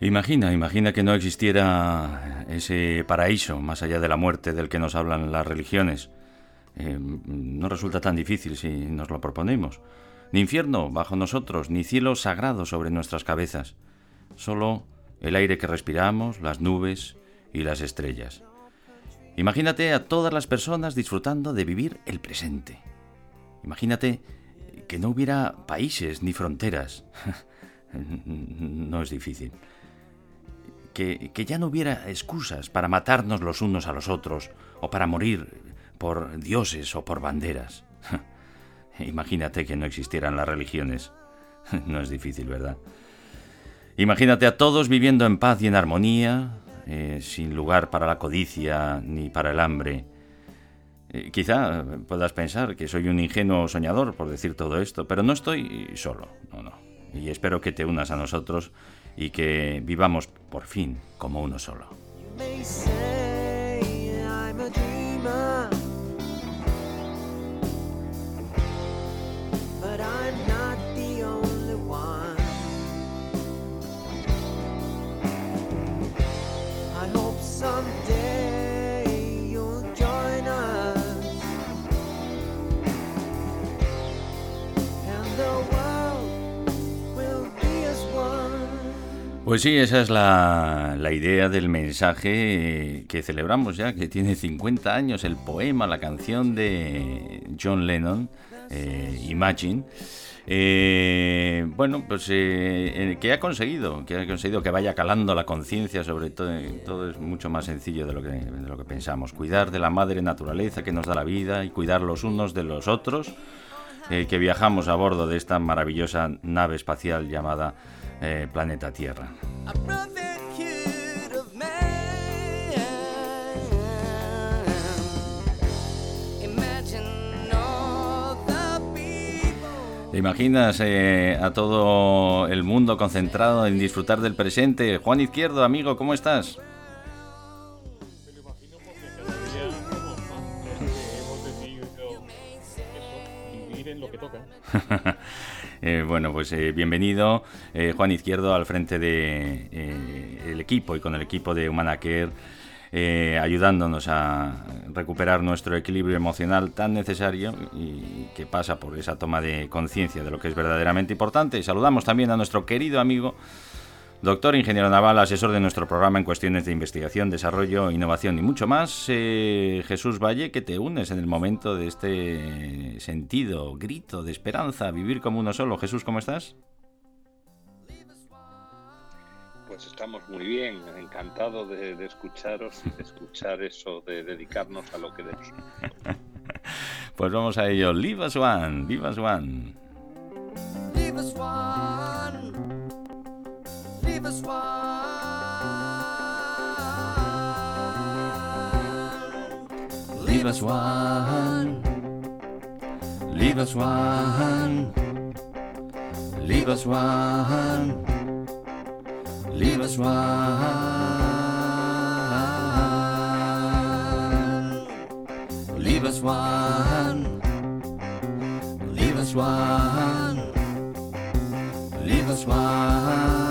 Imagina, imagina que no existiera ese paraíso más allá de la muerte del que nos hablan las religiones. Eh, no resulta tan difícil si nos lo proponemos. Ni infierno bajo nosotros, ni cielo sagrado sobre nuestras cabezas. Solo el aire que respiramos, las nubes y las estrellas. Imagínate a todas las personas disfrutando de vivir el presente. Imagínate que no hubiera países ni fronteras. no es difícil que, que ya no hubiera excusas para matarnos los unos a los otros o para morir por dioses o por banderas. Imagínate que no existieran las religiones. No es difícil, ¿verdad? Imagínate a todos viviendo en paz y en armonía, eh, sin lugar para la codicia ni para el hambre. Eh, quizá puedas pensar que soy un ingenuo soñador por decir todo esto, pero no estoy solo, no, no. Y espero que te unas a nosotros y que vivamos por fin como uno solo. Pues sí, esa es la, la idea del mensaje eh, que celebramos ya, que tiene 50 años, el poema, la canción de John Lennon, eh, Imagine. Eh, bueno, pues eh, eh, que ha conseguido, que ha conseguido que vaya calando la conciencia, sobre todo, todo es mucho más sencillo de lo, que, de lo que pensamos. Cuidar de la madre naturaleza que nos da la vida y cuidar los unos de los otros, eh, que viajamos a bordo de esta maravillosa nave espacial llamada eh, Planeta Tierra. ¿Te imaginas eh, a todo el mundo concentrado en disfrutar del presente? Juan Izquierdo, amigo, ¿cómo estás? Eh, bueno, pues eh, bienvenido, eh, Juan Izquierdo, al frente del de, el equipo y con el equipo de Humanacare, eh, ayudándonos a recuperar nuestro equilibrio emocional tan necesario y que pasa por esa toma de conciencia de lo que es verdaderamente importante. Y saludamos también a nuestro querido amigo Doctor ingeniero naval, asesor de nuestro programa en cuestiones de investigación, desarrollo, innovación y mucho más, eh, Jesús Valle, que te unes en el momento de este sentido, grito de esperanza, vivir como uno solo. Jesús, ¿cómo estás? Pues estamos muy bien, encantado de, de escucharos y de escuchar eso, de dedicarnos a lo que debemos. Pues vamos a ello. Leave us one, leave us one. Leave us one. give us one. Leave us one. Leave us one. Leave us one. Leave us one. Leave us one. Leave us one. Leave us one.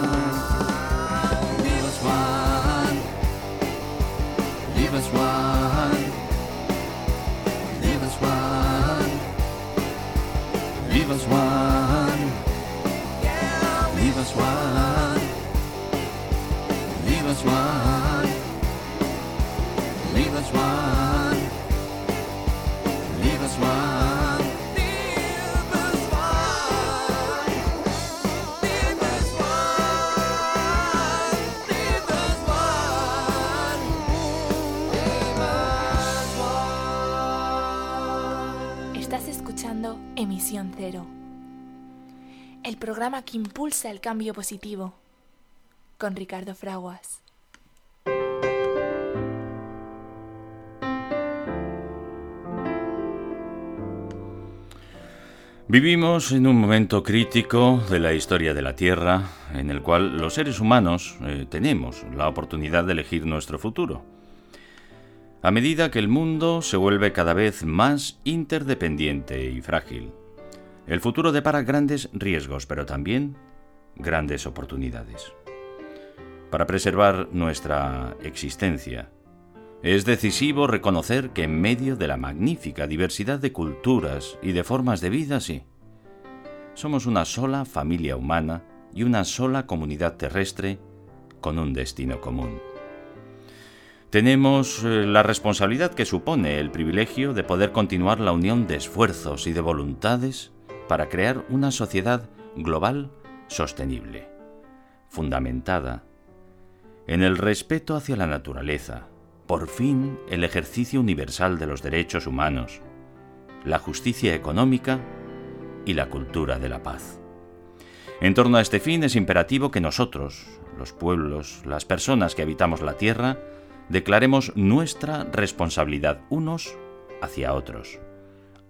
wide. Leave us one. Leave us wide. Leave us wide. Leave us wide. Leave us wide. Leave us wide. Estás escuchando Emisión Cero, el programa que impulsa el cambio positivo, con Ricardo Fraguas. Vivimos en un momento crítico de la historia de la Tierra, en el cual los seres humanos eh, tenemos la oportunidad de elegir nuestro futuro. A medida que el mundo se vuelve cada vez más interdependiente y frágil, el futuro depara grandes riesgos, pero también grandes oportunidades. Para preservar nuestra existencia, es decisivo reconocer que en medio de la magnífica diversidad de culturas y de formas de vida, sí, somos una sola familia humana y una sola comunidad terrestre con un destino común. Tenemos eh, la responsabilidad que supone el privilegio de poder continuar la unión de esfuerzos y de voluntades para crear una sociedad global sostenible, fundamentada en el respeto hacia la naturaleza, por fin el ejercicio universal de los derechos humanos, la justicia económica y la cultura de la paz. En torno a este fin es imperativo que nosotros, los pueblos, las personas que habitamos la Tierra, declaremos nuestra responsabilidad unos hacia otros,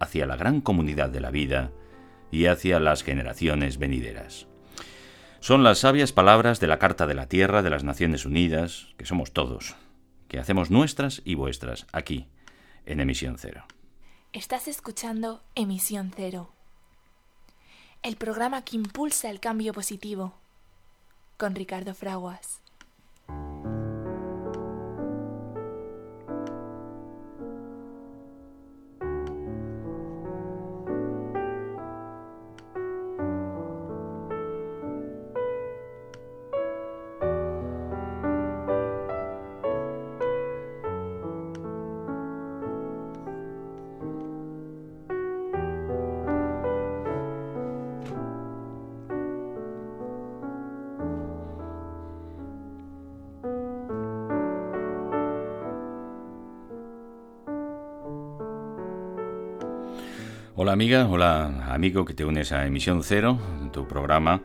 hacia la gran comunidad de la vida y hacia las generaciones venideras. Son las sabias palabras de la Carta de la Tierra de las Naciones Unidas, que somos todos, que hacemos nuestras y vuestras aquí, en Emisión Cero. Estás escuchando Emisión Cero, el programa que impulsa el cambio positivo, con Ricardo Fraguas. Hola amiga, hola amigo que te unes a Emisión Cero, tu programa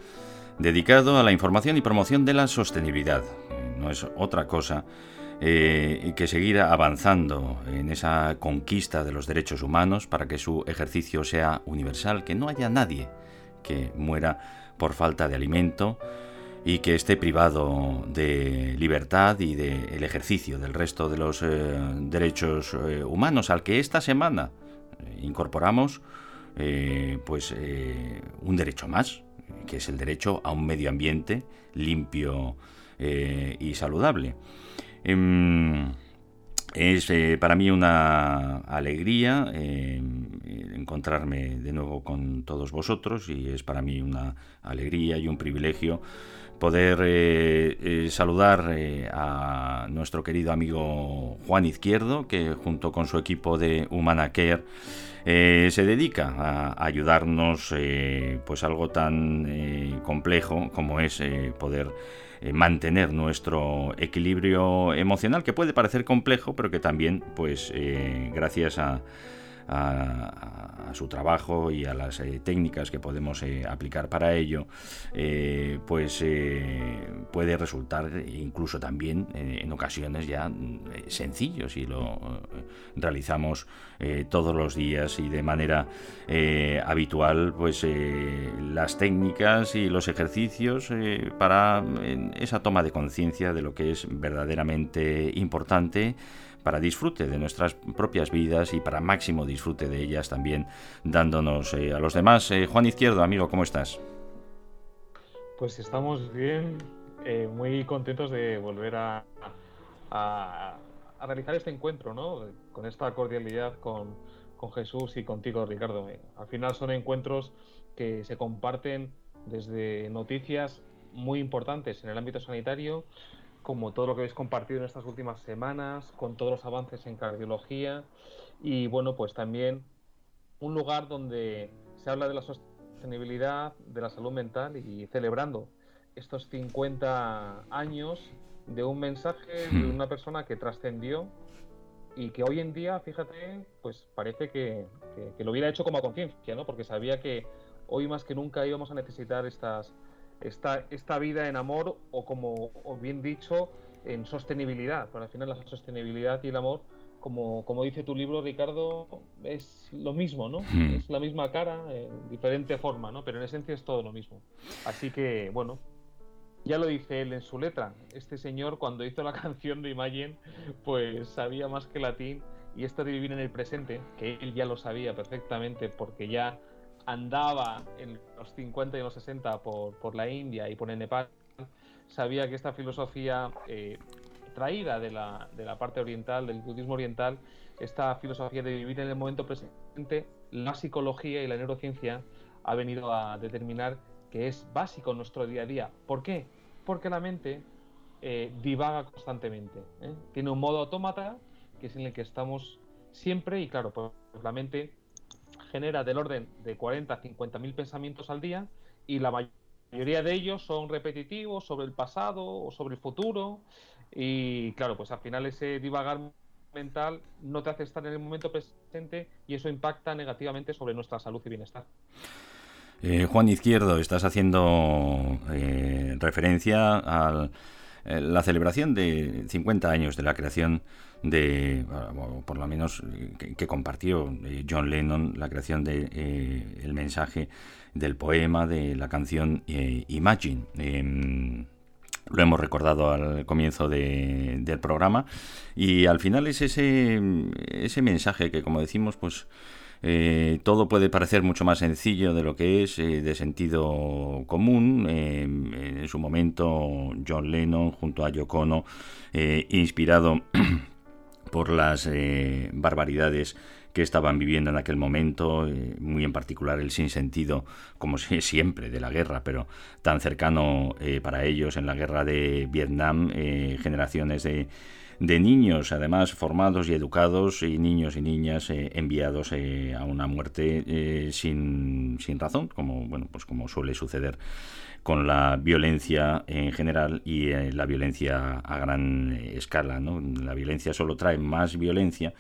dedicado a la información y promoción de la sostenibilidad. No es otra cosa eh, que seguir avanzando en esa conquista de los derechos humanos para que su ejercicio sea universal, que no haya nadie que muera por falta de alimento y que esté privado de libertad y del ejercicio del resto de los eh, derechos eh, humanos, al que esta semana incorporamos eh, pues eh, un derecho más, que es el derecho a un medio ambiente limpio eh, y saludable. Es para mí una alegría encontrarme de nuevo con todos vosotros y es para mí una alegría y un privilegio poder saludar a nuestro querido amigo Juan Izquierdo, que junto con su equipo de Humana Care eh, se dedica a ayudarnos eh, pues algo tan eh, complejo como es poder mantener nuestro equilibrio emocional que puede parecer complejo pero que también pues gracias a a, su trabajo y a las eh, técnicas que podemos eh, aplicar para ello, eh, pues puede resultar incluso también en ocasiones ya sencillo si lo realizamos todos los días y de manera habitual, pues las técnicas y los ejercicios para esa toma de conciencia de lo que es verdaderamente importante para disfrute de nuestras propias vidas y para máximo disfrute de ellas también dándonos eh, a los demás. Eh, Juan Izquierdo, amigo, ¿cómo estás? Pues estamos bien, eh, muy contentos de volver a, a, realizar este encuentro, ¿no? Con esta cordialidad con, con Jesús y contigo, Ricardo. Al final son encuentros que se comparten desde noticias muy importantes en el ámbito sanitario como todo lo que habéis compartido en estas últimas semanas, con todos los avances en cardiología y bueno, pues también un lugar donde se habla de la sostenibilidad, de la salud mental y celebrando estos 50 años de un mensaje de hmm. una persona que trascendió y que hoy en día, fíjate, pues parece que, que- que lo hubiera hecho como a conciencia, ¿no? Porque sabía que hoy más que nunca íbamos a necesitar estas, esta, esta vida en amor o como o bien dicho, en sostenibilidad. Pero al final la sostenibilidad y el amor, como, como dice tu libro, Ricardo, es lo mismo, ¿no? Hmm. Es la misma cara, en diferente forma, ¿no? Pero en esencia es todo lo mismo. Así que, bueno, ya lo dice él en su letra. Este señor, cuando hizo la canción de Imagine, pues sabía más que latín. Y esto de vivir en el presente, que él ya lo sabía perfectamente porque ya andaba en los 50 y los 60 por, por la India y por el Nepal, sabía que esta filosofía eh, traída de la, de la parte oriental, del budismo oriental, esta filosofía de vivir en el momento presente, la psicología y la neurociencia ha venido a determinar que es básico nuestro día a día. ¿Por qué? Porque la mente eh, divaga constantemente. ¿eh? Tiene un modo autómata que es en el que estamos siempre y claro, pues la mente genera del orden de 40 a 50 mil pensamientos al día y la mayoría de ellos son repetitivos sobre el pasado o sobre el futuro y claro, pues al final ese divagar mental no te hace estar en el momento presente y eso impacta negativamente sobre nuestra salud y bienestar. Eh, Juan Izquierdo, estás haciendo eh, referencia a la celebración de 50 años de la creación de, o por lo menos eh, que, compartió eh, John Lennon, la creación de eh, el mensaje del poema, de la canción eh, Imagine. Em, lo hemos recordado al comienzo de- del programa y al final es ese, ese mensaje que, como decimos, pues eh, todo puede parecer mucho más sencillo de lo que es, eh, de sentido común. Eh, en su momento, John Lennon junto a Yoko eh, inspirado por las barbaridades que estaban viviendo en aquel momento, muy en particular el sinsentido, como si- siempre, de la guerra, pero tan cercano para ellos en la guerra de Vietnam, generaciones de, de niños, además formados y educados, y niños y niñas eh, enviados eh, a una muerte eh, sin, sin razón, como bueno, pues como suele suceder con la violencia en general y eh, la violencia a gran escala. ¿no? La violencia solo trae más violencia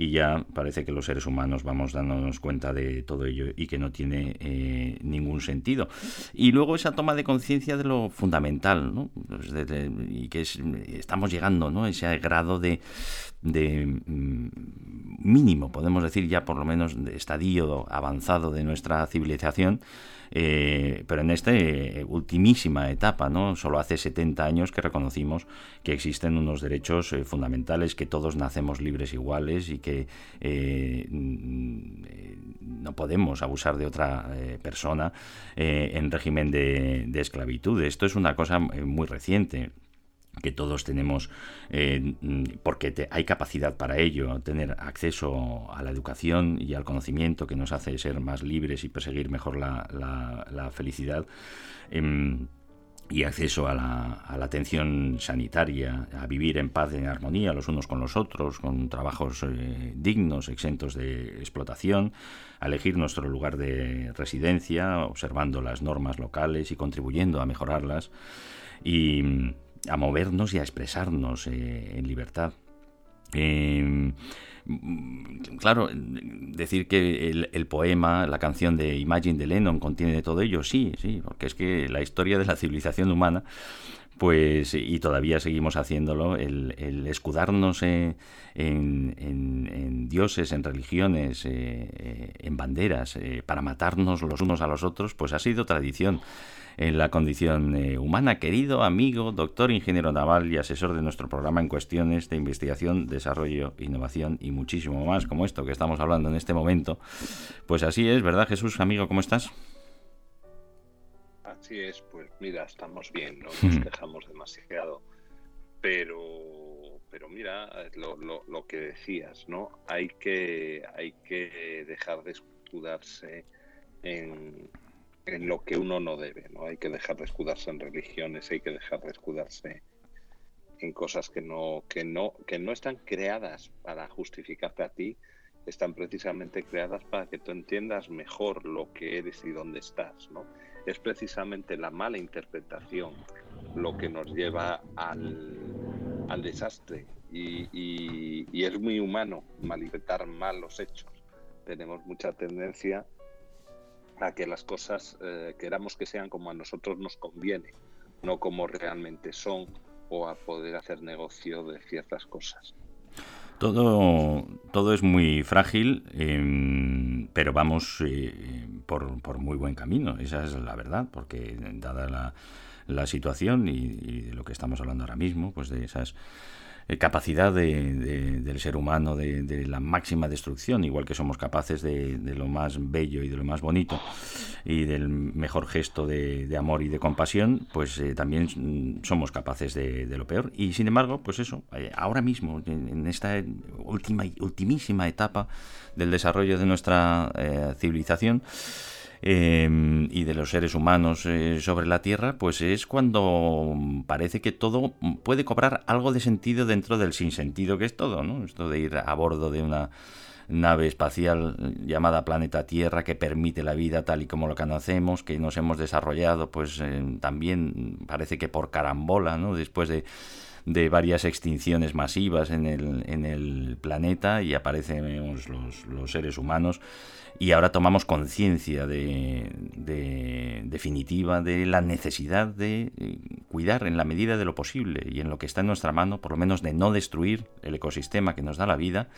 y ya parece que los seres humanos vamos dándonos cuenta de todo ello y que no tiene eh, ningún sentido. Y luego esa toma de conciencia de lo fundamental, ¿no? Pues de- y que es- estamos llegando ¿no? ese grado de, de mm, mínimo, podemos decir ya por lo menos de estadio avanzado de nuestra civilización, eh, pero en esta eh, ultimísima etapa, ¿no? Solo hace 70 años que reconocimos que existen unos derechos eh, fundamentales, que todos nacemos libres iguales y que eh, mm, no podemos abusar de otra persona en régimen de, esclavitud. Esto es una cosa muy reciente que todos tenemos, eh, porque te- hay capacidad para ello, tener acceso a la educación y al conocimiento que nos hace ser más libres y perseguir mejor la, la- felicidad. em, y acceso a la, atención sanitaria, a vivir en paz, en armonía los unos con los otros, con trabajos eh, dignos, exentos de explotación, a elegir nuestro lugar de residencia, observando las normas locales y contribuyendo a mejorarlas, y a movernos y a expresarnos eh, en libertad. Eh, claro, decir que el, poema, la canción de Imagine de Lennon contiene todo ello, sí, sí, porque es que la historia de la civilización humana, pues, y todavía seguimos haciéndolo, el, escudarnos eh, en, dioses, en religiones, en banderas, para matarnos los unos a los otros, pues ha sido tradición en la condición eh, humana. Querido amigo, doctor, ingeniero naval y asesor de nuestro programa en cuestiones de investigación, desarrollo, innovación y muchísimo más, como esto que estamos hablando en este momento. Pues así es, ¿verdad Jesús, amigo? ¿Cómo estás? Así es, pues mira, estamos bien, no nos quejamos demasiado. Pero, pero mira, lo, lo, lo que decías, ¿no? Hay que, hay que dejar de escudarse en, en lo que uno no debe, ¿no? Hay que dejar de escudarse en religiones, hay que dejar de escudarse en cosas que no, que no, que no están creadas para justificarte a ti, están precisamente creadas para que tú entiendas mejor lo que eres y dónde estás, ¿no? Es precisamente la mala interpretación lo que nos lleva al, al desastre y, y- y es muy humano malinterpretar mal los hechos. Tenemos mucha tendencia a que las cosas eh, queramos que sean como a nosotros nos conviene, no como realmente son o a poder hacer negocio de ciertas cosas. Todo, todo es muy frágil, em, pero vamos eh, por, por muy buen camino, esa es la verdad, porque dada la, la situación y, y de lo que estamos hablando ahora mismo, pues de esas eh, capacidad de- de- del ser humano de, de la máxima destrucción, igual que somos capaces de, lo más bello y de lo más bonito y del mejor gesto de, amor y de compasión, pues eh, también mm, somos capaces de, lo peor. Y sin embargo, pues eso, eh, ahora mismo, en, en esta última, ultimísima etapa del desarrollo de nuestra civilización, eh, y de los seres humanos eh, sobre la Tierra, pues es cuando parece que todo puede cobrar algo de sentido dentro del sinsentido que es todo, ¿no? Esto de ir a bordo de una nave espacial llamada planeta Tierra que permite la vida tal y como lo conocemos, que nos hemos desarrollado, pues eh, también parece que por carambola, ¿no? Después de varias extinciones masivas en el, en el planeta y aparecen los seres humanos y ahora tomamos conciencia de, de- definitiva de la necesidad de eh, cuidar en la medida de lo posible y en lo que está en nuestra mano, por lo menos de no destruir el ecosistema que nos da la vida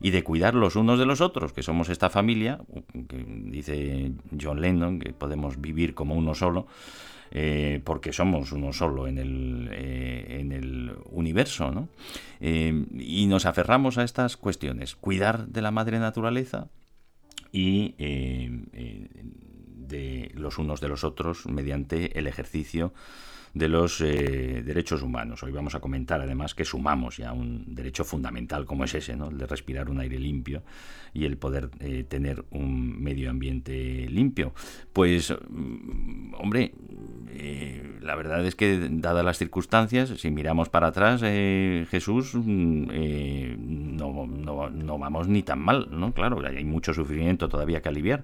y de cuidar los unos de los otros, que somos esta familia, que dice John Lennon, que podemos vivir como uno solo, eh, porque somos uno solo en el, eh, en el universo, ¿no? Y nos aferramos a estas cuestiones, cuidar de la madre naturaleza y eh, eh, de los unos de los otros mediante el ejercicio de los eh, derechos humanos. Hoy vamos a comentar además que sumamos ya un derecho fundamental como es ese, ¿no? el de respirar un aire limpio y el poder eh, tener un medio ambiente limpio. Pues, mm, hombre, eh, la verdad es que dadas las circunstancias, si miramos para atrás, eh, Jesús, mm, eh, no, no, no vamos ni tan mal, ¿no? Claro, hay mucho sufrimiento todavía que aliviar,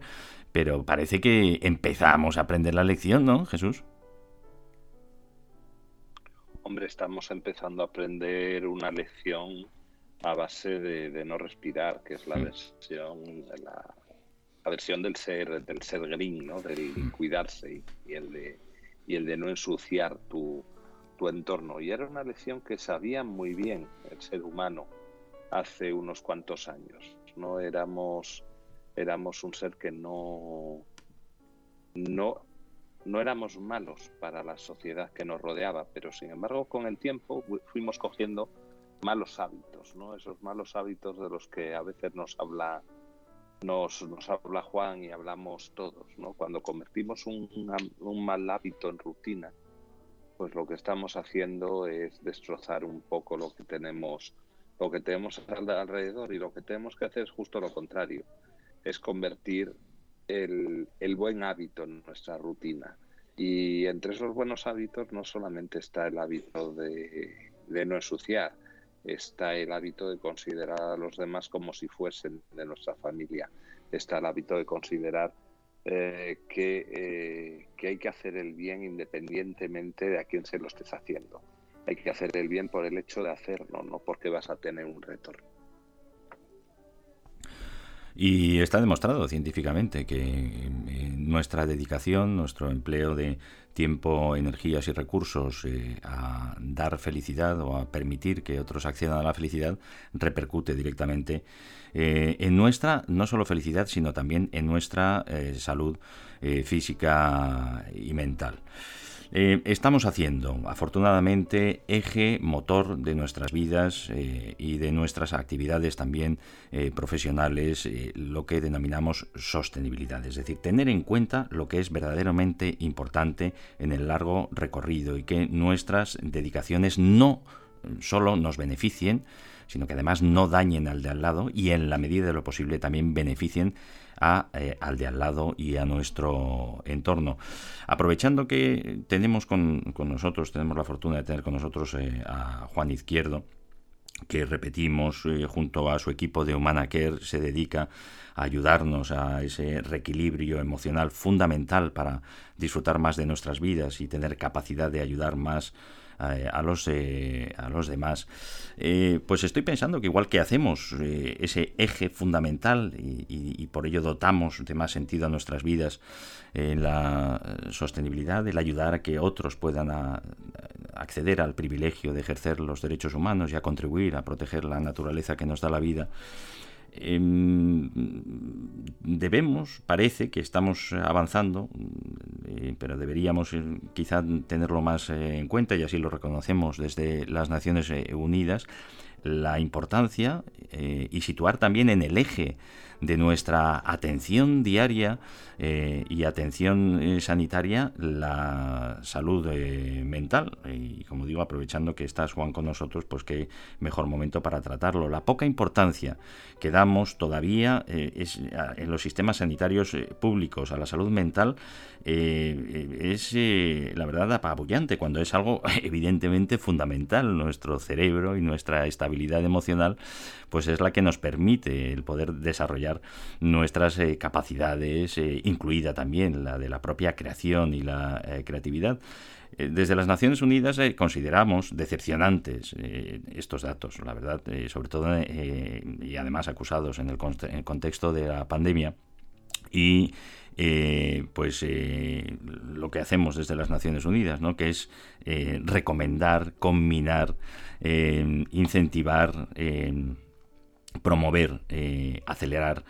pero parece que empezamos a aprender la lección, ¿no, Jesús? Hombre, estamos empezando a aprender una lección a base de, de no respirar, que es la Mm. versión, la, la versión del ser, del ser green, ¿no? Del Mm. cuidarse y, y el de y el de no ensuciar tu, tu entorno. Y era una lección que sabía muy bien el ser humano hace unos cuantos años. No éramos, éramos un ser que no, no, no éramos malos para la sociedad que nos rodeaba, pero sin embargo con el tiempo fu- fuimos cogiendo malos hábitos, ¿no? Esos malos hábitos de los que a veces nos habla nos, nos habla Juan y hablamos todos. Cuando convertimos un, un mal hábito en rutina, pues lo que estamos haciendo es destrozar un poco lo que tenemos, lo que tenemos al- alrededor y lo que tenemos que hacer es justo lo contrario, es convertir el, buen hábito en nuestra rutina. Y entre esos buenos hábitos no solamente está el hábito de, no ensuciar, está el hábito de considerar a los demás como si fuesen de nuestra familia, está el hábito de considerar eh, eh, que hay que hacer el bien independientemente de a quién se lo estés haciendo. Hay que hacer el bien por el hecho de hacerlo, no porque vas a tener un retorno. Y está demostrado científicamente que eh, nuestra dedicación, nuestro empleo de tiempo, energías y recursos eh, a dar felicidad o a permitir que otros accedan a la felicidad repercute directamente eh, en nuestra, no solo felicidad, sino también en nuestra eh, salud física y mental. Eh, estamos haciendo, afortunadamente, eje motor de nuestras vidas eh, y de nuestras actividades también eh, profesionales, lo que denominamos sostenibilidad, es decir, tener en cuenta lo que es verdaderamente importante en el largo recorrido y que nuestras dedicaciones no solo nos beneficien, sino que además no dañen al de al lado y en la medida de lo posible también beneficien eh, al de al lado y a nuestro entorno. Aprovechando que tenemos con, con nosotros, tenemos la fortuna de tener con nosotros eh, a Juan Izquierdo, que repetimos eh, junto a su equipo de Humana Care se dedica a ayudarnos a ese reequilibrio emocional fundamental para disfrutar más de nuestras vidas y tener capacidad de ayudar más a, los, a los demás. pues estoy pensando que igual que hacemos ese eje fundamental y, por ello dotamos de más sentido a nuestras vidas la sostenibilidad, el ayudar a que otros puedan acceder al privilegio de ejercer los derechos humanos y a contribuir a proteger la naturaleza que nos da la vida, Em, debemos, parece que estamos avanzando, eh, pero deberíamos eh, quizá tenerlo más eh, en cuenta y así lo reconocemos desde las Naciones Unidas, la importancia y situar también en el eje de nuestra atención diaria eh, y atención eh, sanitaria la salud eh, mental. Y como digo, aprovechando que estás Juan con nosotros, pues qué mejor momento para tratarlo. La poca importancia que damos todavía es, en los sistemas sanitarios públicos a la salud mental es la verdad apabullante cuando es algo evidentemente fundamental. Nuestro cerebro y nuestra estabilidad emocional pues es la que nos permite el poder desarrollar nuestras eh, capacidades, eh, incluida también la de la propia creación y la eh, creatividad. Desde las Naciones Unidas consideramos decepcionantes estos datos, la verdad, sobre todo y además acusados en el, contexto de la pandemia. Y pues lo que hacemos desde las Naciones Unidas, ¿no? que es recomendar, combinar, incentivar promover, eh, acelerar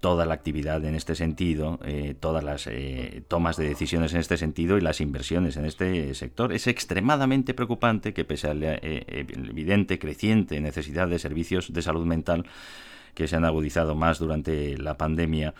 toda la actividad en este sentido, eh, todas las eh, tomas de decisiones en este sentido y las inversiones en este sector. Es extremadamente preocupante que pese a la evidente creciente necesidad de servicios de salud mental que se han agudizado más durante la pandemia,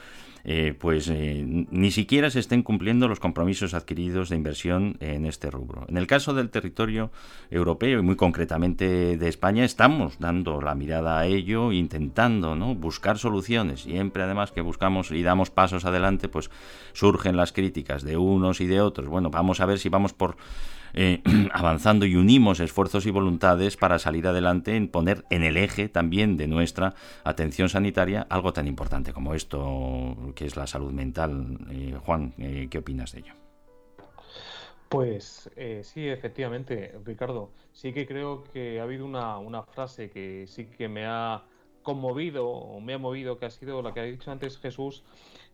eh, pues eh, ni siquiera se estén cumpliendo los compromisos adquiridos de inversión en este rubro. En el caso del territorio europeo y muy concretamente de España, estamos dando la mirada a ello, intentando ¿no? buscar soluciones. Siempre además que buscamos y damos pasos adelante, pues surgen las críticas de unos y de otros. Bueno, vamos a ver si vamos por eh, avanzando y unimos esfuerzos y voluntades para salir adelante en poner en el eje también de nuestra atención sanitaria algo tan importante como esto que es la salud mental. Eh, Juan, eh, ¿qué opinas de ello? Pues sí, efectivamente, Ricardo. Sí que creo que ha habido una, una frase que sí que me ha conmovido o me ha movido, que ha sido la que ha dicho antes Jesús,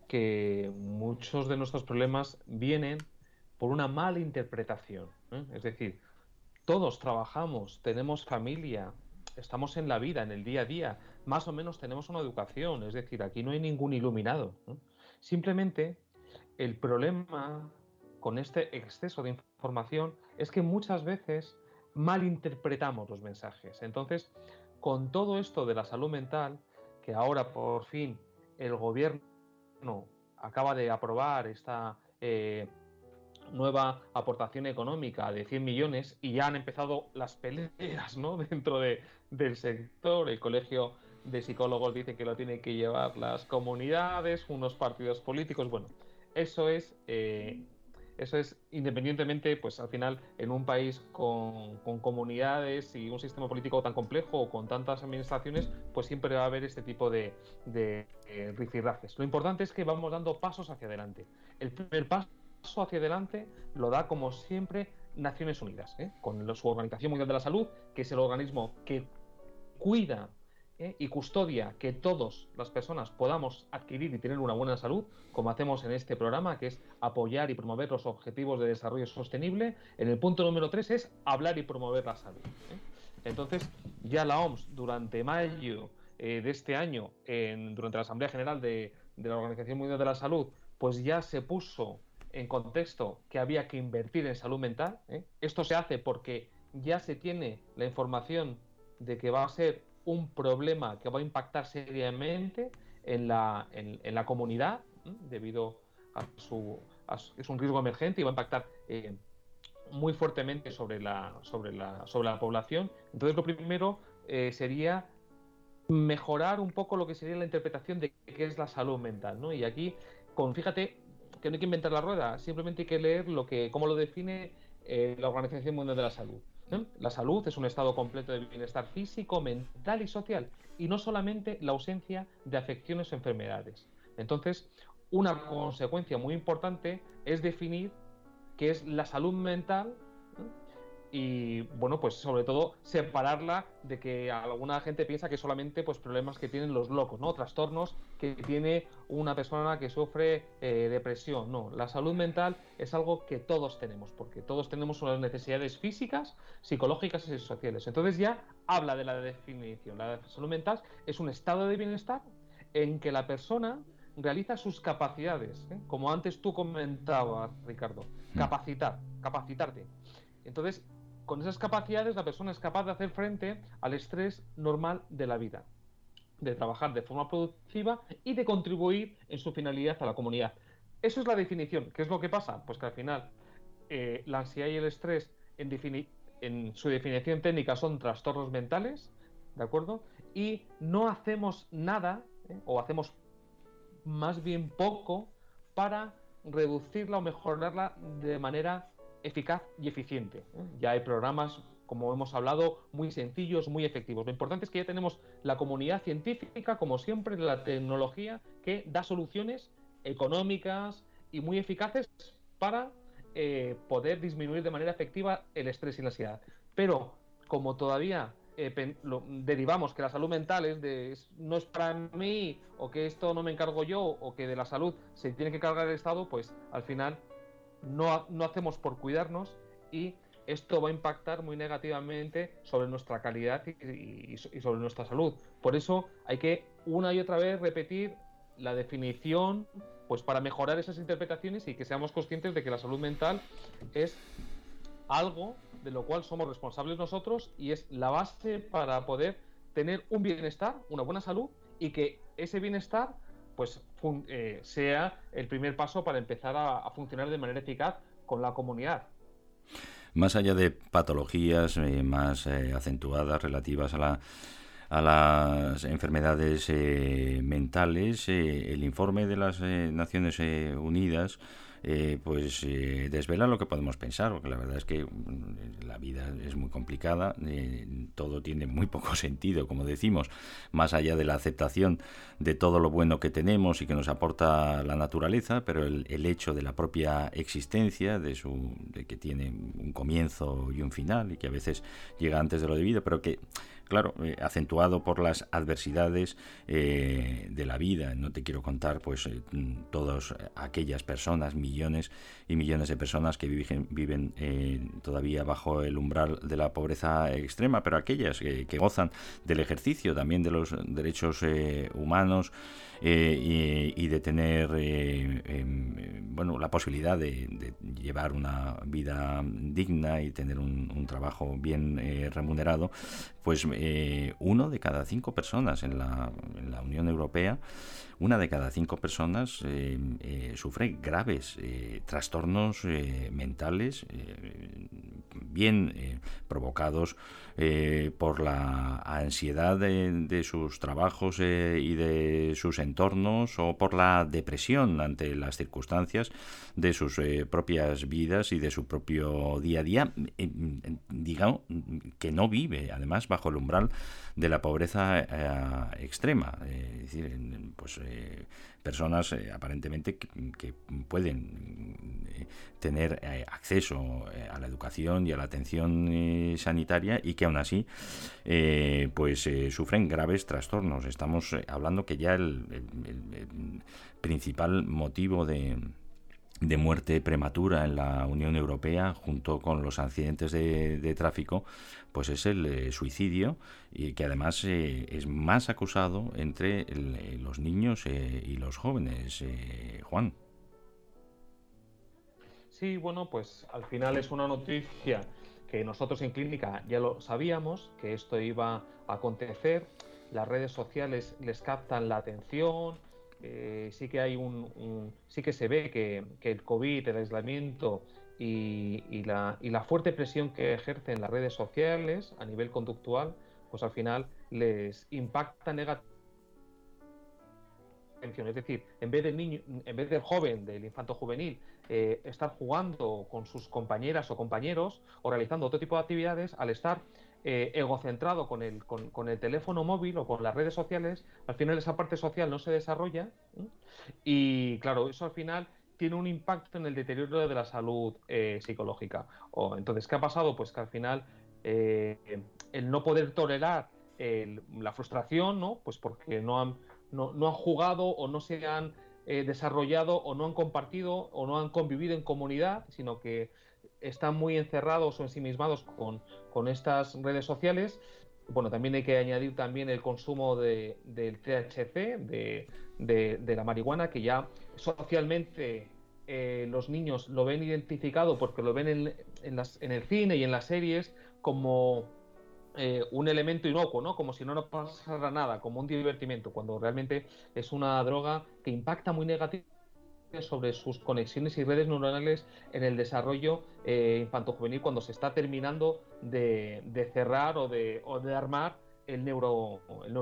que muchos de nuestros problemas vienen por una mala interpretación. ¿Eh? Es decir, todos trabajamos, tenemos familia, estamos en la vida, en el día a día, más o menos tenemos una educación, es decir, aquí no hay ningún iluminado. Simplemente el problema con este exceso de información es que muchas veces malinterpretamos los mensajes. Entonces, con todo esto de la salud mental, que ahora por fin el gobierno acaba de aprobar esta eh, nueva aportación económica de 100 millones y ya han empezado las peleas ¿no? dentro de, del sector. El colegio de psicólogos dice que lo tienen que llevar las comunidades, unos partidos políticos. Bueno, eso es, eh, eso es independientemente, pues al final, en un país con, con, comunidades y un sistema político tan complejo o con tantas administraciones, pues siempre va a haber este tipo de, de eh. Lo importante es que vamos dando pasos hacia adelante. El primer paso hacia adelante lo da, como siempre, Naciones Unidas, ¿eh? con su Organización Mundial de la Salud, que es el organismo que cuida ¿eh? y custodia que todas las personas podamos adquirir y tener una buena salud, como hacemos en este programa, que es apoyar y promover los objetivos de desarrollo sostenible. En el punto número 3 es hablar y promover la salud. ¿eh? Entonces, ya la OMS, durante mayo de este año, en, durante la Asamblea General de, de la Organización Mundial de la Salud, pues ya se puso en contexto que había que invertir en salud mental. ¿eh? Esto se hace porque ya se tiene la información de que va a ser un problema que va a impactar seriamente en la, en, la comunidad, debido a su, es un riesgo emergente y va a impactar eh, muy fuertemente sobre la, sobre, la, sobre la población. Entonces, lo primero eh, sería mejorar un poco lo que sería la interpretación de qué es la salud mental. ¿no? Y aquí, fíjate, que no hay que inventar la rueda, simplemente hay que leer lo que, cómo lo define eh, la Organización Mundial de la Salud. La salud es un estado completo de bienestar físico, mental y social, y no solamente la ausencia de afecciones o enfermedades. Entonces, una consecuencia muy importante es definir qué es la salud mental y bueno, pues sobre todo separarla de que alguna gente piensa que solamente pues problemas que tienen los locos, ¿no? Trastornos que tiene una persona que sufre eh, depresión. No, la salud mental es algo que todos tenemos, porque todos tenemos unas necesidades físicas, psicológicas y sociales. Entonces ya habla de la definición. La salud mental es un estado de bienestar en que la persona realiza sus capacidades, ¿eh? como antes tú comentabas, Ricardo, capacitar, capacitarte. Entonces, con esas capacidades la persona es capaz de hacer frente al estrés normal de la vida, de trabajar de forma productiva y de contribuir en su finalidad a la comunidad. Eso es la definición. ¿Qué es lo que pasa? Pues que al final eh, la ansiedad y el estrés en, su definición técnica son trastornos mentales, ¿de acuerdo? Y no hacemos nada, ¿eh? o hacemos más bien poco, para reducirla o mejorarla de manera eficaz y eficiente. ¿eh? Ya hay programas, como hemos hablado, muy sencillos, muy efectivos. Lo importante es que ya tenemos la comunidad científica, como siempre, la tecnología, que da soluciones económicas y muy eficaces para eh, poder disminuir de manera efectiva el estrés y la ansiedad. Pero como todavía eh, derivamos que la salud mental es de no es para mí o que esto no me encargo yo o que de la salud se tiene que cargar el Estado, pues al final no, no hacemos por cuidarnos y esto va a impactar muy negativamente sobre nuestra calidad y, sobre nuestra salud. Por eso hay que una y otra vez repetir la definición, pues para mejorar esas interpretaciones y que seamos conscientes de que la salud mental es algo de lo cual somos responsables nosotros y es la base para poder tener un bienestar, una buena salud y que ese bienestar pues eh, sea el primer paso para empezar a, funcionar de manera eficaz con la comunidad. Más allá de patologías eh, más eh, acentuadas relativas a la a las enfermedades mentales, el informe de las Naciones Unidas eh, pues eh, desvela lo que podemos pensar, porque la verdad es que mm, la vida es muy complicada, eh, todo tiene muy poco sentido, como decimos, más allá de la aceptación de todo lo bueno que tenemos y que nos aporta la naturaleza, pero el, el hecho de la propia existencia, de, su, de que tiene un comienzo y un final y que a veces llega antes de lo debido, pero que claro, eh, acentuado por las adversidades eh, de la vida. No te quiero contar, pues, eh, todas aquellas personas, millones y millones de personas que viven todavía bajo el umbral de la pobreza extrema, pero aquellas que gozan del ejercicio también de los derechos humanos. Eh, y, de tener eh, em, bueno, la posibilidad de, llevar una vida digna y tener un, trabajo bien eh, remunerado, pues uno de cada cinco personas en la, en la Unión Europea una de cada cinco personas eh, eh, sufre graves eh, trastornos mentales, bien provocados por la ansiedad de, sus trabajos y de sus entornos o por la depresión ante las circunstancias de sus propias vidas y de su propio día a día, digamos que no vive además bajo el umbral de la pobreza extrema, es decir, pues eh, personas eh, aparentemente que, pueden eh, tener acceso a la educación y a la atención sanitaria y que aún así pues sufren graves trastornos. Estamos hablando que ya el principal motivo de de muerte prematura en la Unión Europea junto con los accidentes de, tráfico pues es el eh, suicidio y que además eh, es más acusado entre eh, los niños y los jóvenes Juan sí bueno pues al final es una noticia que nosotros en clínica ya lo sabíamos que esto iba a acontecer las redes sociales les captan la atención eh, sí que hay un, sí que se ve que, el COVID, el aislamiento y, la, y, la, fuerte presión que ejercen las redes sociales a nivel conductual, pues al final les impacta negativamente. Es decir, en vez del niño, en vez del joven, del infanto juvenil, eh, estar jugando con sus compañeras o compañeros o realizando otro tipo de actividades, al estar eh, egocentrado con el, con, el teléfono móvil o con las redes sociales, al final esa parte social no se desarrolla y claro, eso al final tiene un impacto en el deterioro de la salud eh, psicológica. O, entonces, ¿qué ha pasado? Pues que al final eh, el no poder tolerar la frustración, ¿no? Pues porque no han, no, no han jugado o no se han eh, desarrollado o no han compartido o no han convivido en comunidad, sino que están muy encerrados o ensimismados con, con estas redes sociales. Bueno, también hay que añadir también el consumo de, del THC, de, de- la marihuana, que ya socialmente eh, los niños lo ven identificado porque lo ven en, en las- en el cine y en las series como eh, un elemento inocuo, ¿no? Como si no nos pasara nada, como un divertimento, cuando realmente es una droga que impacta muy negativamente sobre sus conexiones y redes neuronales en el desarrollo eh, infantojuvenil cuando se está terminando de, cerrar o de, o de armar el, neuro, el.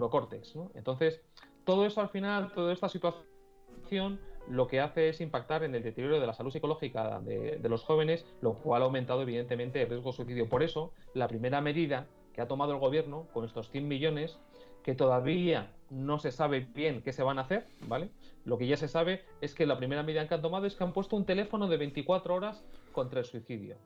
Entonces, todo eso al final, toda esta situación lo que hace es impactar en el deterioro de la salud psicológica de, de los jóvenes, lo cual ha aumentado evidentemente el riesgo de suicidio. Por eso, la primera medida que ha tomado el gobierno con estos 100 millones, que todavía no se sabe bien qué se van a hacer, ¿vale? Lo que ya se sabe es que la primera medida que han tomado es que han puesto un teléfono de 24 horas contra el suicidio.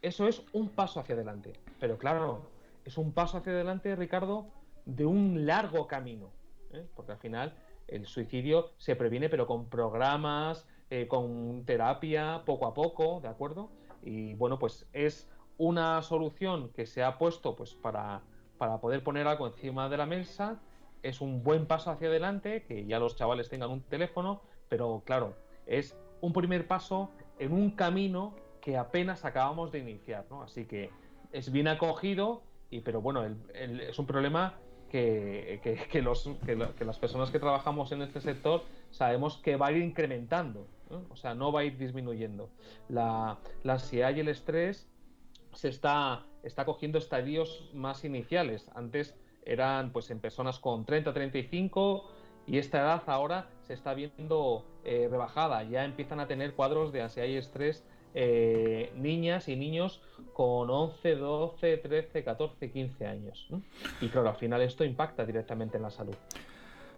Eso es un paso hacia adelante. Pero claro, es un paso hacia adelante, Ricardo, de un largo camino. ¿eh? Porque al final el suicidio se previene, pero con programas, eh, con terapia, poco a poco, ¿de acuerdo? Y bueno, pues es una solución que se ha puesto pues para, para poder poner algo encima de la mesa. Es un buen paso hacia adelante, que ya los chavales tengan un teléfono, pero claro, es un primer paso en un camino que apenas acabamos de iniciar, ¿no? Así que es bien acogido, y, pero bueno, es un problema que, que- los, que, las personas que trabajamos en este sector sabemos que va a ir incrementando, o sea, no va a ir disminuyendo. La, la ansiedad y el estrés se está, está cogiendo estadios más iniciales. Antes eran pues en personas con 30, 35 y esta edad ahora se está viendo eh, rebajada. Ya empiezan a tener cuadros de ansiedad y estrés eh, niñas y niños con 11, 12, 13, 14, 15 años. Y claro, al final esto impacta directamente en la salud.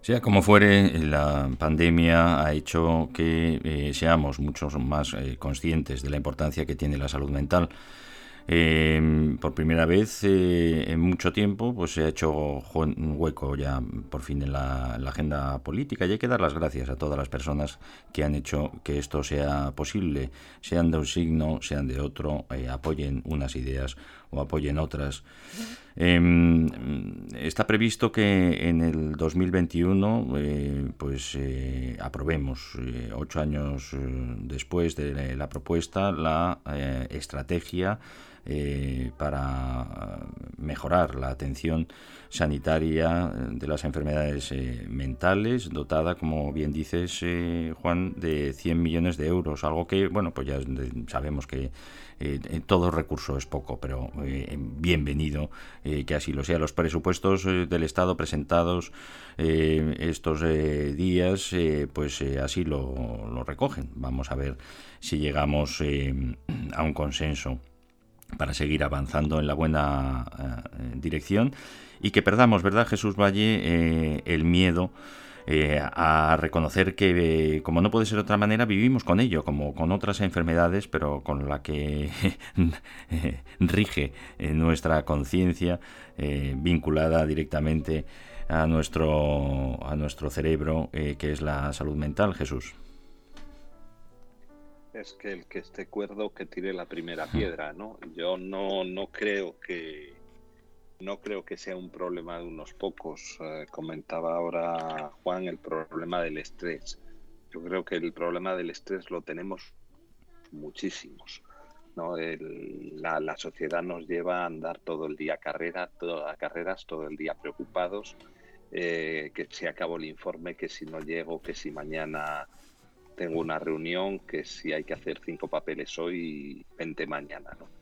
Sea como fuere, la pandemia ha hecho que eh, seamos muchos más conscientes de la importancia que tiene la salud mental. Eh, por primera vez eh, en mucho tiempo pues se ha hecho un hueco ya por fin en la, en la agenda política. Y hay que dar las gracias a todas las personas que han hecho que esto sea posible, sean de un signo, sean de otro, eh, apoyen unas ideas o apoyen otras. Eh, está previsto que en el 2021 eh, pues eh, aprobemos eh, ocho años eh, después de la propuesta la estrategia para mejorar la atención sanitaria de las enfermedades mentales, dotada, como bien dices, Juan, de 100 millones de euros, algo que, bueno, pues ya sabemos que eh, todo recurso es poco, pero eh, bienvenido eh, que así lo sea. Los presupuestos eh, del Estado presentados eh, estos eh, días, eh, pues eh, así lo, recogen. Vamos a ver si llegamos eh, a un consenso para seguir avanzando en la buena eh, dirección y que perdamos, ¿verdad, Jesús Valle, eh, el miedo eh, a reconocer que, eh, como no puede ser de otra manera, vivimos con ello, como con otras enfermedades, pero con la que rige eh, nuestra conciencia eh, vinculada directamente a nuestro, a nuestro cerebro, que es la salud mental, Jesús. es que el que esté cuerdo que tire la primera piedra, ¿no? Yo no, no creo que no creo que sea un problema de unos pocos. Eh, comentaba ahora Juan el problema del estrés. Yo creo que el problema del estrés lo tenemos muchísimos. ¿no? El- la, la sociedad nos lleva a andar todo el día a, carrera, todo, a carreras, todo el día preocupados, eh, que si acabo el informe, que si no llego, que si mañana tengo una reunión, que si hay que hacer cinco papeles hoy, 20 mañana. ¿no?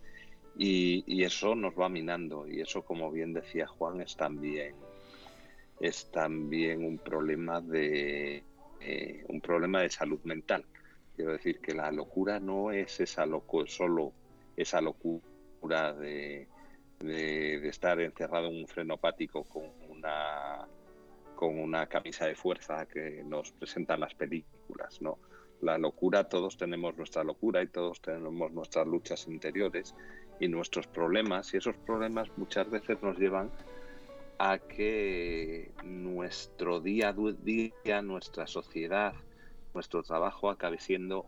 Y, eso nos va minando y eso, como bien decía Juan, es también, es también un problema de eh, un problema de salud mental. Quiero decir que la locura no es esa loco, solo esa locura de, de, de estar encerrado en un frenopático con una con una camisa de fuerza que nos presentan las películas, ¿no? La locura, todos tenemos nuestra locura y todos tenemos nuestras luchas interiores y nuestros problemas y esos problemas muchas veces nos llevan a que nuestro día a día, nuestra sociedad, nuestro trabajo acabe siendo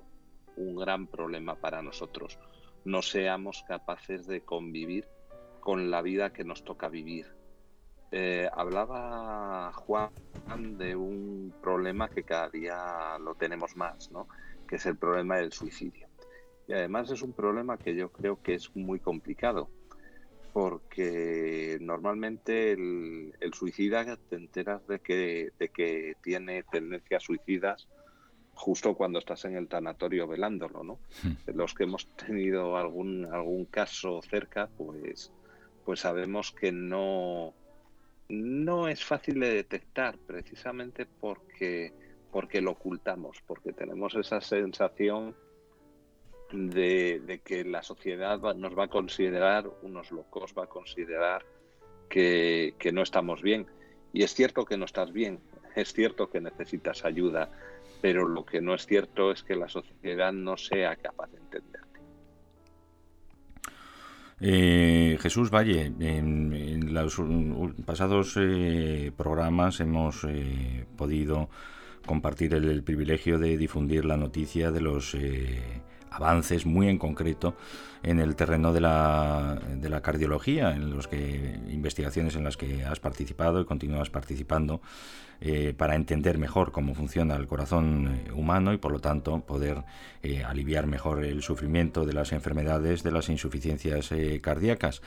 un gran problema para nosotros. No seamos capaces de convivir con la vida que nos toca vivir. Eh, hablaba Juan de un problema que cada día lo tenemos más, ¿no? que es el problema del suicidio. Y además es un problema que yo creo que es muy complicado, porque normalmente el, suicida te enteras de que, de que tiene tendencias suicidas justo cuando estás en el tanatorio velándolo, ¿no? Hmm. Los que hemos tenido algún, algún caso cerca, pues, pues sabemos que no, no es fácil de detectar precisamente porque, porque lo ocultamos, porque tenemos esa sensación de, que la sociedad nos va a considerar unos locos, va a considerar que, que no estamos bien. Y es cierto que no estás bien, es cierto que necesitas ayuda, pero lo que no es cierto es que la sociedad no sea capaz de entenderte. Eh, Jesús Valle, en, los pasados eh, programas hemos eh, podido compartir el, privilegio de difundir la noticia de los avances muy en concreto en el terreno de la, de la cardiología, en los que investigaciones en las que has participado y continúas participando eh, para entender mejor cómo funciona el corazón eh, humano y por lo tanto poder eh, aliviar mejor el sufrimiento de las enfermedades de las insuficiencias cardíacas.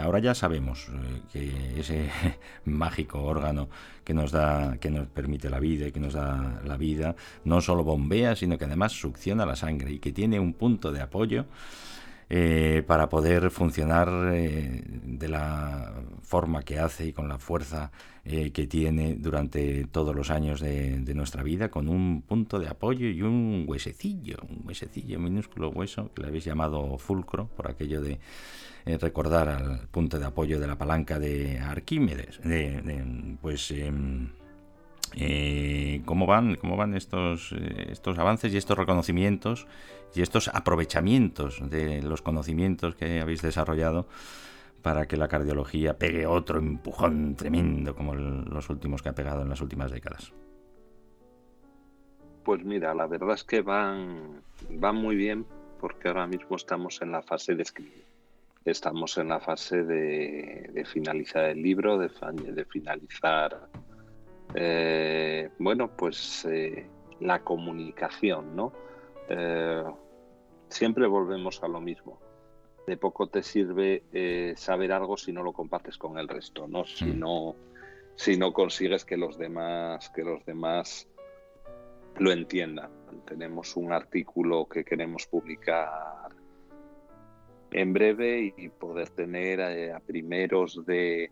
ahora ya sabemos que ese mágico órgano que nos da, que nos permite la vida y que nos da la vida, no solo bombea, sino que además succiona la sangre y que tiene un punto de apoyo eh, para poder funcionar eh, de la forma que hace y con la fuerza eh, que tiene durante todos los años de, nuestra vida, con un punto de apoyo y un huesecillo, un huesecillo, minúsculo hueso, que le habéis llamado fulcro, por aquello de recordar al punto de apoyo de la palanca de Arquímedes. pues em, cómo van cómo van estos estos avances y estos reconocimientos y estos aprovechamientos de los conocimientos que habéis desarrollado para que la cardiología pegue otro empujón tremendo como los últimos que ha pegado en las últimas décadas? Pues mira, la verdad es que van, van muy bien porque ahora mismo estamos en la fase de escribir. Estamos en la fase de, finalizar el libro, de, finalizar, eh, bueno, pues eh, la comunicación, ¿no? Eh, siempre volvemos a lo mismo. De poco te sirve eh, saber algo si no lo compartes con el resto, ¿no? Si mm. no, si no consigues que los demás, que los demás lo entiendan. Tenemos un artículo que queremos publicar en breve y poder tener eh, a, primeros de,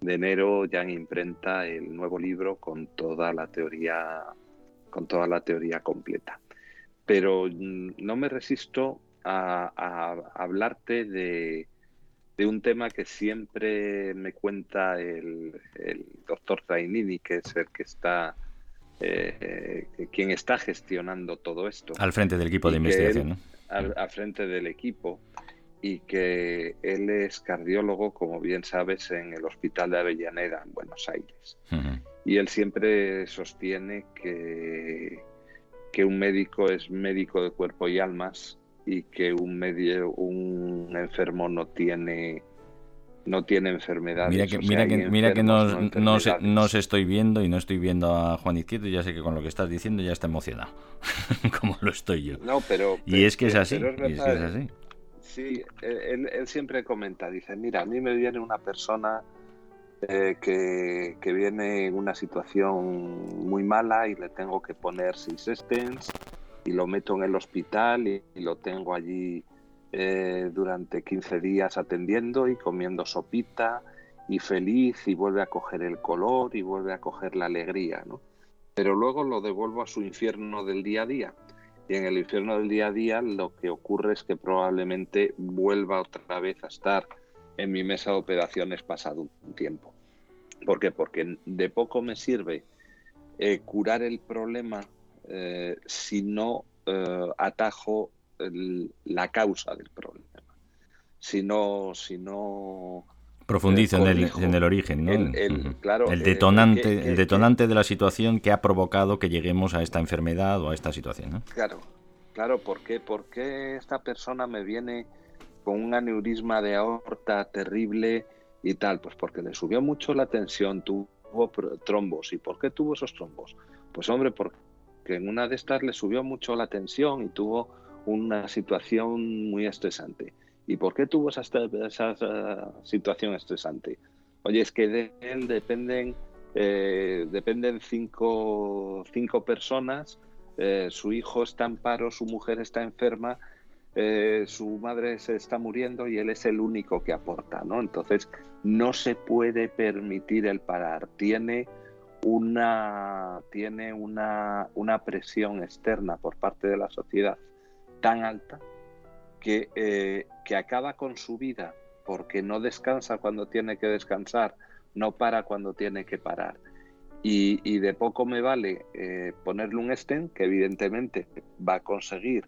de, enero ya en imprenta el nuevo libro con toda la teoría con toda la teoría completa pero mm, no me resisto a, hablarte de, un tema que siempre me cuenta el, doctor Trainini, que es el que está, eh, quien está gestionando todo esto. Al frente del equipo de investigación, ¿no? Al, frente del equipo y que él es cardiólogo, como bien sabes, en el Hospital de Avellaneda, en Buenos Aires. Y él siempre sostiene que que un médico es médico de cuerpo y almas y que un medio, un enfermo no tiene no tiene enfermedades. Mira que, mira que, mira que no, se, estoy viendo y no estoy viendo a Juan Izquierdo y ya sé que con lo que estás diciendo ya está emocionado, como lo estoy yo. No, pero, y es que es así. Es, así. Sí, él, él, siempre comenta, dice, mira, a mí me viene una persona eh, que, viene en una situación muy mala y le tengo que poner seis stents y lo meto en el hospital y, lo tengo allí eh, durante 15 días atendiendo y comiendo sopita y feliz y vuelve a coger el color y vuelve a coger la alegría, ¿no? Pero luego lo devuelvo a su infierno del día a día. Y en el infierno del día a día lo que ocurre es que probablemente vuelva otra vez a estar en mi mesa de operaciones pasado un tiempo. ¿Por qué? Porque de poco me sirve eh, curar el problema eh, si no eh, atajo la causa del problema. Si no, si no profundiza en, el, en el, origen, ¿no? El, claro, el detonante, el detonante de la situación que ha provocado que lleguemos a esta enfermedad o a esta situación, ¿no? Claro, claro, ¿por qué, ¿por qué esta persona me viene con un aneurisma de aorta terrible y tal? Pues porque le subió mucho la tensión, tuvo trombos. ¿Y por qué tuvo esos trombos? Pues hombre, porque en una de estas le subió mucho la tensión y tuvo una situación muy estresante. ¿Y por qué tuvo esa, esa, situación estresante? Oye, es que dependen, eh, dependen cinco, cinco personas, eh, su hijo está en paro, su mujer está enferma, eh, su madre se está muriendo y él es el único que aporta, ¿no? Entonces, no se puede permitir el parar. Tiene una, tiene una, una presión externa por parte de la sociedad tan alta que, eh, que acaba con su vida porque no descansa cuando tiene que descansar, no para cuando tiene que parar. Y, de poco me vale eh, ponerle un stent que evidentemente va a conseguir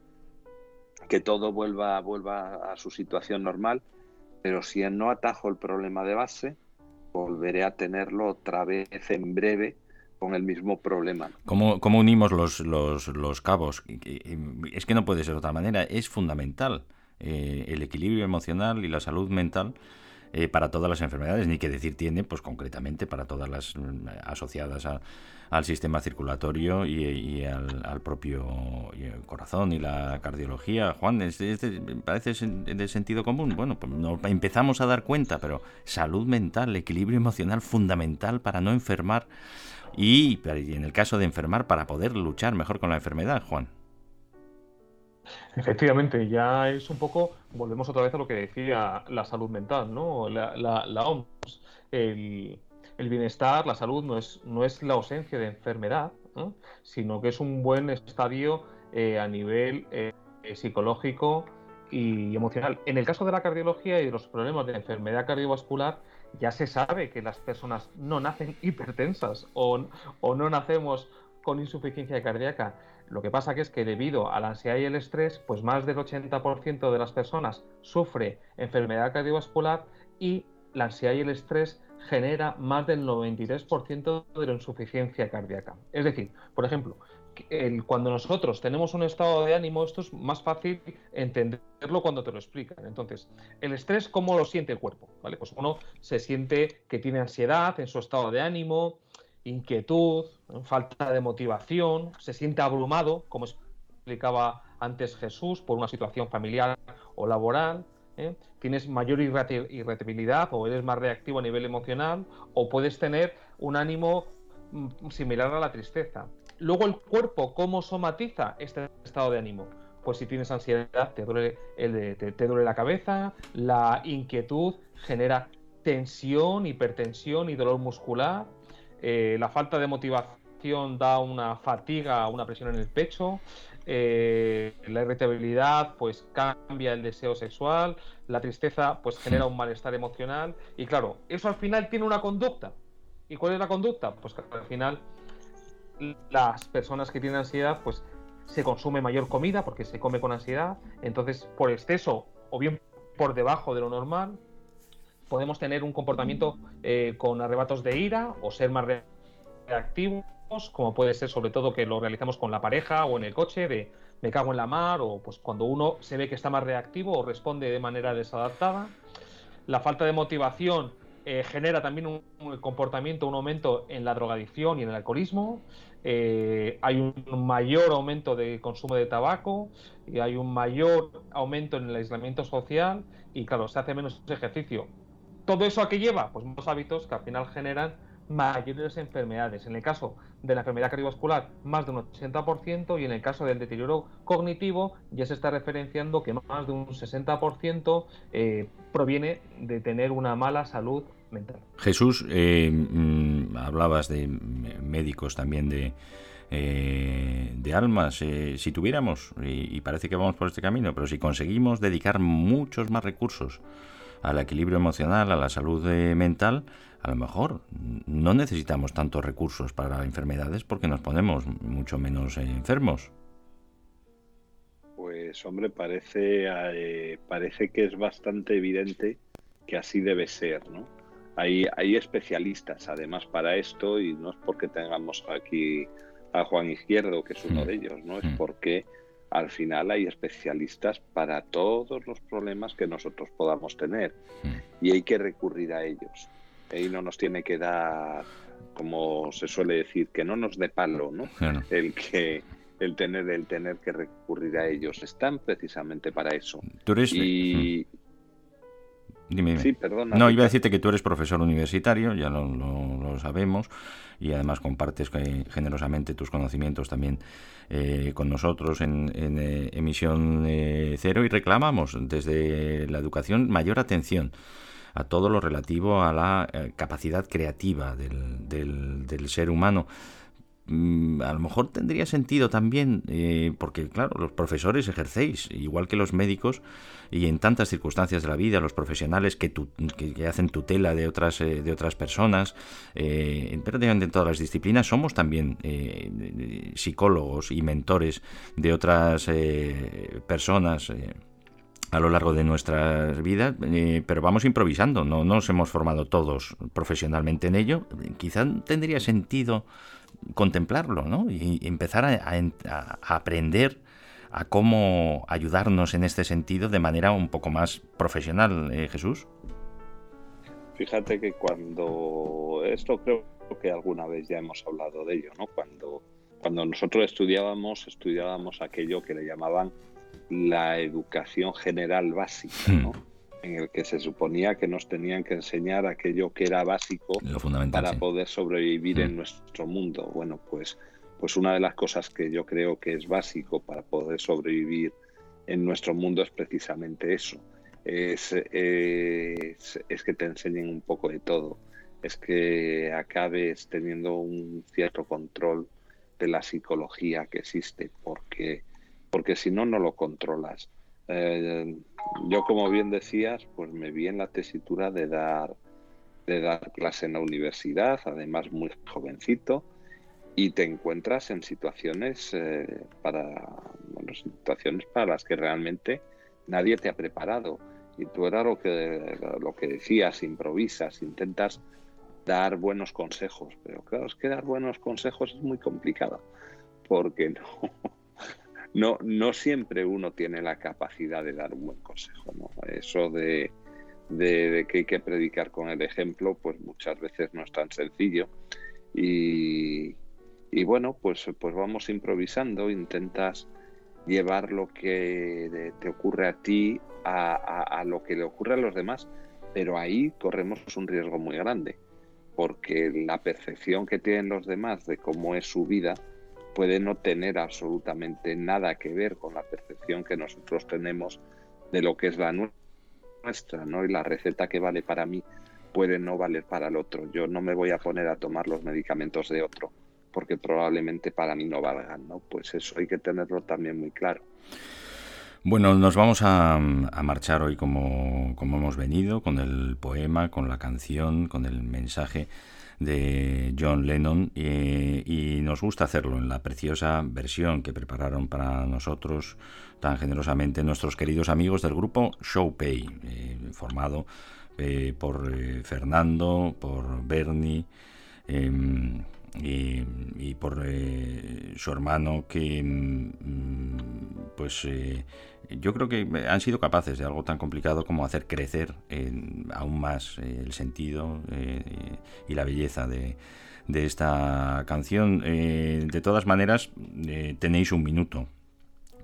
que todo vuelva, vuelva a su situación normal, pero si no atajo el problema de base, volveré a tenerlo otra vez en breve con el mismo problema. ¿Cómo, cómo unimos los, los, los, cabos? Es que no puede ser de otra manera, es fundamental eh, el equilibrio emocional y la salud mental. Eh, para todas las enfermedades, ni que decir tiene, pues concretamente para todas las mm, asociadas al sistema circulatorio y, al, propio corazón y la cardiología. Juan, es, parece de sentido común. Bueno, pues empezamos a dar cuenta, pero salud mental, equilibrio emocional fundamental para no enfermar y, en el caso de enfermar para poder luchar mejor con la enfermedad, Juan. Efectivamente, ya es un poco, volvemos otra vez a lo que decía la salud mental, ¿no? La, OMS. El, bienestar, la salud no es, no es la ausencia de enfermedad, sino que es un buen estadio eh, a nivel eh, psicológico y emocional. En el caso de la cardiología y de los problemas de enfermedad cardiovascular, ya se sabe que las personas no nacen hipertensas o, o no nacemos con insuficiencia cardíaca. Lo que pasa que es que debido a la ansiedad y el estrés, pues más del 80% de las personas sufre enfermedad cardiovascular y la ansiedad y el estrés genera más del 93% de la insuficiencia cardíaca. Es decir, por ejemplo, cuando nosotros tenemos un estado de ánimo, esto es más fácil entenderlo cuando te lo explican. Entonces, el estrés, ¿cómo lo siente el cuerpo? ¿Vale? Pues uno se siente que tiene ansiedad en su estado de ánimo, inquietud, falta de motivación, se siente abrumado, como explicaba antes Jesús, por una situación familiar o laboral. ¿eh? Tienes mayor irritabilidad o eres más reactivo a nivel emocional o puedes tener un ánimo mm, similar a la tristeza. Luego el cuerpo, ¿cómo somatiza este estado de ánimo? Pues si tienes ansiedad, te duele, el, te, duele la cabeza, la inquietud genera tensión, hipertensión y dolor muscular. Eh, la falta de motivación da una fatiga, una presión en el pecho. Eh, la irritabilidad pues cambia el deseo sexual. La tristeza pues genera un malestar emocional. Y claro, eso al final tiene una conducta. ¿Y cuál es la conducta? Pues que al final las personas que tienen ansiedad, pues se consume mayor comida porque se come con ansiedad, entonces por exceso o bien por debajo de lo normal, podemos tener un comportamiento eh, con arrebatos de ira o ser más reactivos, como puede ser sobre todo que lo realizamos con la pareja o en el coche, de me cago en la mar, o pues cuando uno se ve que está más reactivo o responde de manera desadaptada. La falta de motivación eh, genera también un, comportamiento, un aumento en la drogadicción y en el alcoholismo. Eh, hay un mayor aumento de consumo de tabaco y hay un mayor aumento en el aislamiento social y claro, se hace menos ejercicio. ¿Todo eso a qué lleva? Pues unos hábitos que al final generan mayores enfermedades. En el caso de la enfermedad cardiovascular, más de un 80%, y en el caso del deterioro cognitivo, ya se está referenciando que más de un 60% eh, proviene de tener una mala salud mental. Jesús, eh, mm, hablabas de médicos también de... Eh, de almas, si tuviéramos, y parece que vamos por este camino, pero si conseguimos dedicar muchos más recursos al equilibrio emocional, a la salud mental, a lo mejor no necesitamos tantos recursos para enfermedades porque nos ponemos mucho menos enfermos. Pues hombre, parece, eh, parece que es bastante evidente que así debe ser, ¿no? Hay, hay especialistas además para esto y no es porque tengamos aquí a Juan Izquierdo, que es uno Mm. de ellos, ¿no? Es Mm. porque al final hay especialistas para todos los problemas que nosotros podamos tener Mm. y hay que recurrir a ellos. Y no nos tiene que dar, como se suele decir, que no nos dé palo, ¿no? Claro. El que el tener el tener que recurrir a ellos están precisamente para eso. Tú eres... Y. Dime, dime. sí, perdona. No, iba a decirte que tú eres profesor universitario, ya lo, lo- lo sabemos, y además compartes eh, generosamente tus conocimientos también eh, con nosotros en, en, eh, Emisión eh, Cero y reclamamos desde la educación mayor atención a todo lo relativo a la eh, capacidad creativa del, del- del ser humano. Mm, a lo mejor tendría sentido también, eh, porque claro, los profesores ejercéis, igual que los médicos, y en tantas circunstancias de la vida, los profesionales que, tu- que, hacen tutela de otras, eh, de otras personas, eh, en prácticamente en todas las disciplinas, somos también eh, psicólogos y mentores de otras personas. a lo largo de nuestras vidas, pero vamos improvisando, no nos hemos formado todos profesionalmente en ello. Quizá tendría sentido contemplarlo, ¿no? Y empezar a, a- a aprender a cómo ayudarnos en este sentido de manera un poco más profesional, eh, Jesús. Fíjate que cuando esto creo que alguna vez ya hemos hablado de ello, ¿no? Cuando cuando nosotros estudiábamos estudiábamos aquello que le llamaban la educación general básica, ¿no? En el que se suponía que nos tenían que enseñar aquello que era básico Lo fundamental. para sí. poder sobrevivir en Mm. nuestro mundo. Bueno, pues, pues una de las cosas que yo creo que es básico para poder sobrevivir en nuestro mundo es precisamente eso. Es, es, es que te enseñen un poco de todo. Es que acabes teniendo un cierto control de la psicología que existe, porque, porque si no, no lo controlas. Eh, yo, como bien decías, pues me vi en la tesitura de dar de dar clase en la universidad, además muy jovencito, y te encuentras en situaciones eh, para situaciones para las que realmente nadie te ha preparado. Y tú era lo que lo que decías, improvisas, intentas dar buenos consejos, pero claro, es que dar buenos consejos es muy complicado, porque no, no, no siempre uno tiene la capacidad de dar un buen consejo, ¿no? Eso de, que hay que predicar con el ejemplo, pues muchas veces no es tan sencillo. Y, bueno, pues, pues vamos improvisando, intentas llevar lo que te ocurre a ti a lo que le ocurre a los demás, pero ahí corremos un riesgo muy grande, porque la percepción que tienen los demás de cómo es su vida puede no tener absolutamente nada que ver con la percepción que nosotros tenemos de lo que es la nu- nuestra, ¿no? Y la receta que vale para mí puede no valer para el otro. Yo no me voy a poner a tomar los medicamentos de otro, porque probablemente para mí no valgan, ¿no? Pues eso hay que tenerlo también muy claro. Bueno, nos vamos a, a marchar hoy como, como hemos venido, con el poema, con la canción, con el mensaje de John Lennon eh, y nos gusta hacerlo en la preciosa versión que prepararon para nosotros tan generosamente nuestros queridos amigos del grupo Showpay, eh, formado eh, por eh, Fernando, por Bernie em, y, y por su hermano que mm, pues yo creo que han sido capaces de algo tan complicado como hacer crecer aún más eh, el sentido eh, y la belleza de, esta canción. Eh, de todas maneras, tenéis un minuto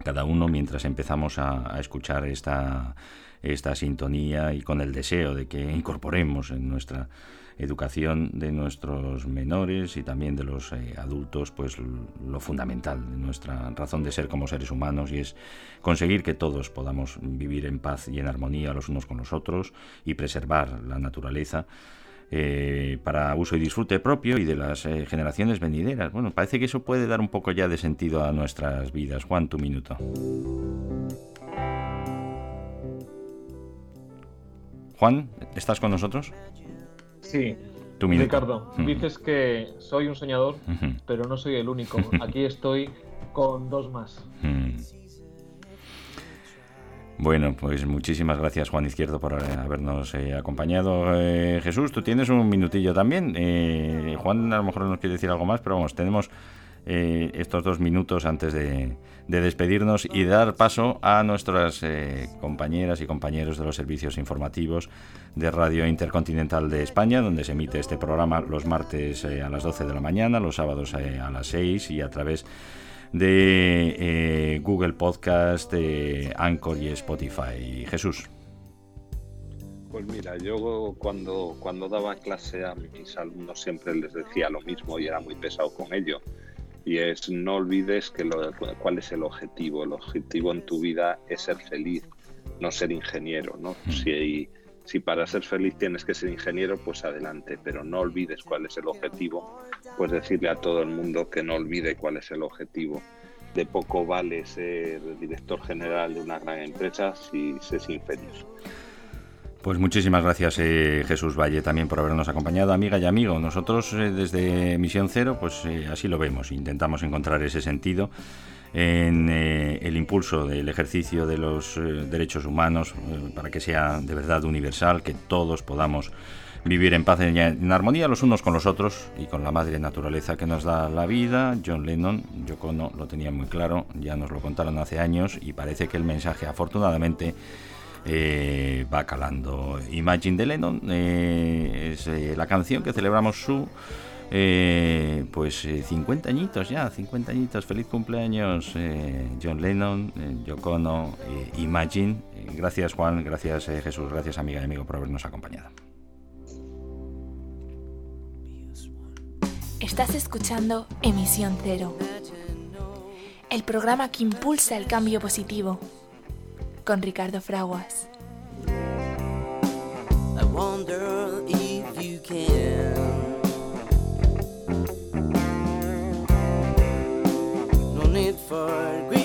cada uno mientras empezamos a, a escuchar esta, esta sintonía y con el deseo de que incorporemos en nuestra educación de nuestros menores y también de los eh, adultos, pues lo fundamental de nuestra razón de ser como seres humanos y es conseguir que todos podamos vivir en paz y en armonía los unos con los otros y preservar la naturaleza. Eh, para uso y disfrute propio y de las eh, generaciones venideras. Bueno, parece que eso puede dar un poco ya de sentido a nuestras vidas. Juan, tu minuto. Juan, ¿estás con nosotros? Sí. Ricardo, Mm. dices que soy un soñador, pero no soy el único. Aquí estoy con dos más. Mm. Bueno, pues muchísimas gracias Juan Izquierdo por eh, habernos eh, acompañado. Eh, Jesús, tú tienes un minutillo también. Eh, Juan a lo mejor nos quiere decir algo más, pero vamos, tenemos eh, estos dos minutos antes de, de despedirnos y dar paso a nuestras eh, compañeras y compañeros de los servicios informativos de Radio Intercontinental de España, donde se emite este programa los martes eh, a las 12 de la mañana, los sábados a las 6 y a través de Google Podcast, Anchor y Spotify. Jesús. Pues mira, yo cuando, cuando daba clase a mis alumnos siempre les decía lo mismo y era muy pesado con ello. Y es no olvides que lo, cuál es el objetivo. El objetivo en tu vida es ser feliz, no ser ingeniero. ¿no? Si, si para ser feliz tienes que ser ingeniero, pues adelante, pero no olvides cuál es el objetivo. Pues decirle a todo el mundo que no olvide cuál es el objetivo. De poco vale ser director general de una gran empresa si se es infeliz. Pues muchísimas gracias eh, Jesús Valle también por habernos acompañado, amiga y amigo. Nosotros eh, desde Misión Cero, pues eh, así lo vemos, intentamos encontrar ese sentido en el impulso del ejercicio de los derechos humanos para que sea de verdad universal, que todos podamos vivir en paz y en armonía los unos con los otros y con la madre naturaleza que nos da la vida. John Lennon, Yoko Ono lo tenía muy claro, ya nos lo contaron hace años y parece que el mensaje afortunadamente eh, va calando. Imagine de Lennon eh, es eh, la canción que celebramos su pues eh, 50 añitos ya, 50 añitos. Feliz cumpleaños John Lennon, Yoko Ono, eh, Imagine. Gracias Juan, gracias Jesús, gracias amiga y amigo por habernos acompañado. Estás escuchando Emisión Cero, el programa que impulsa el cambio positivo, con Ricardo Fraguas. I wonder if you can. No need for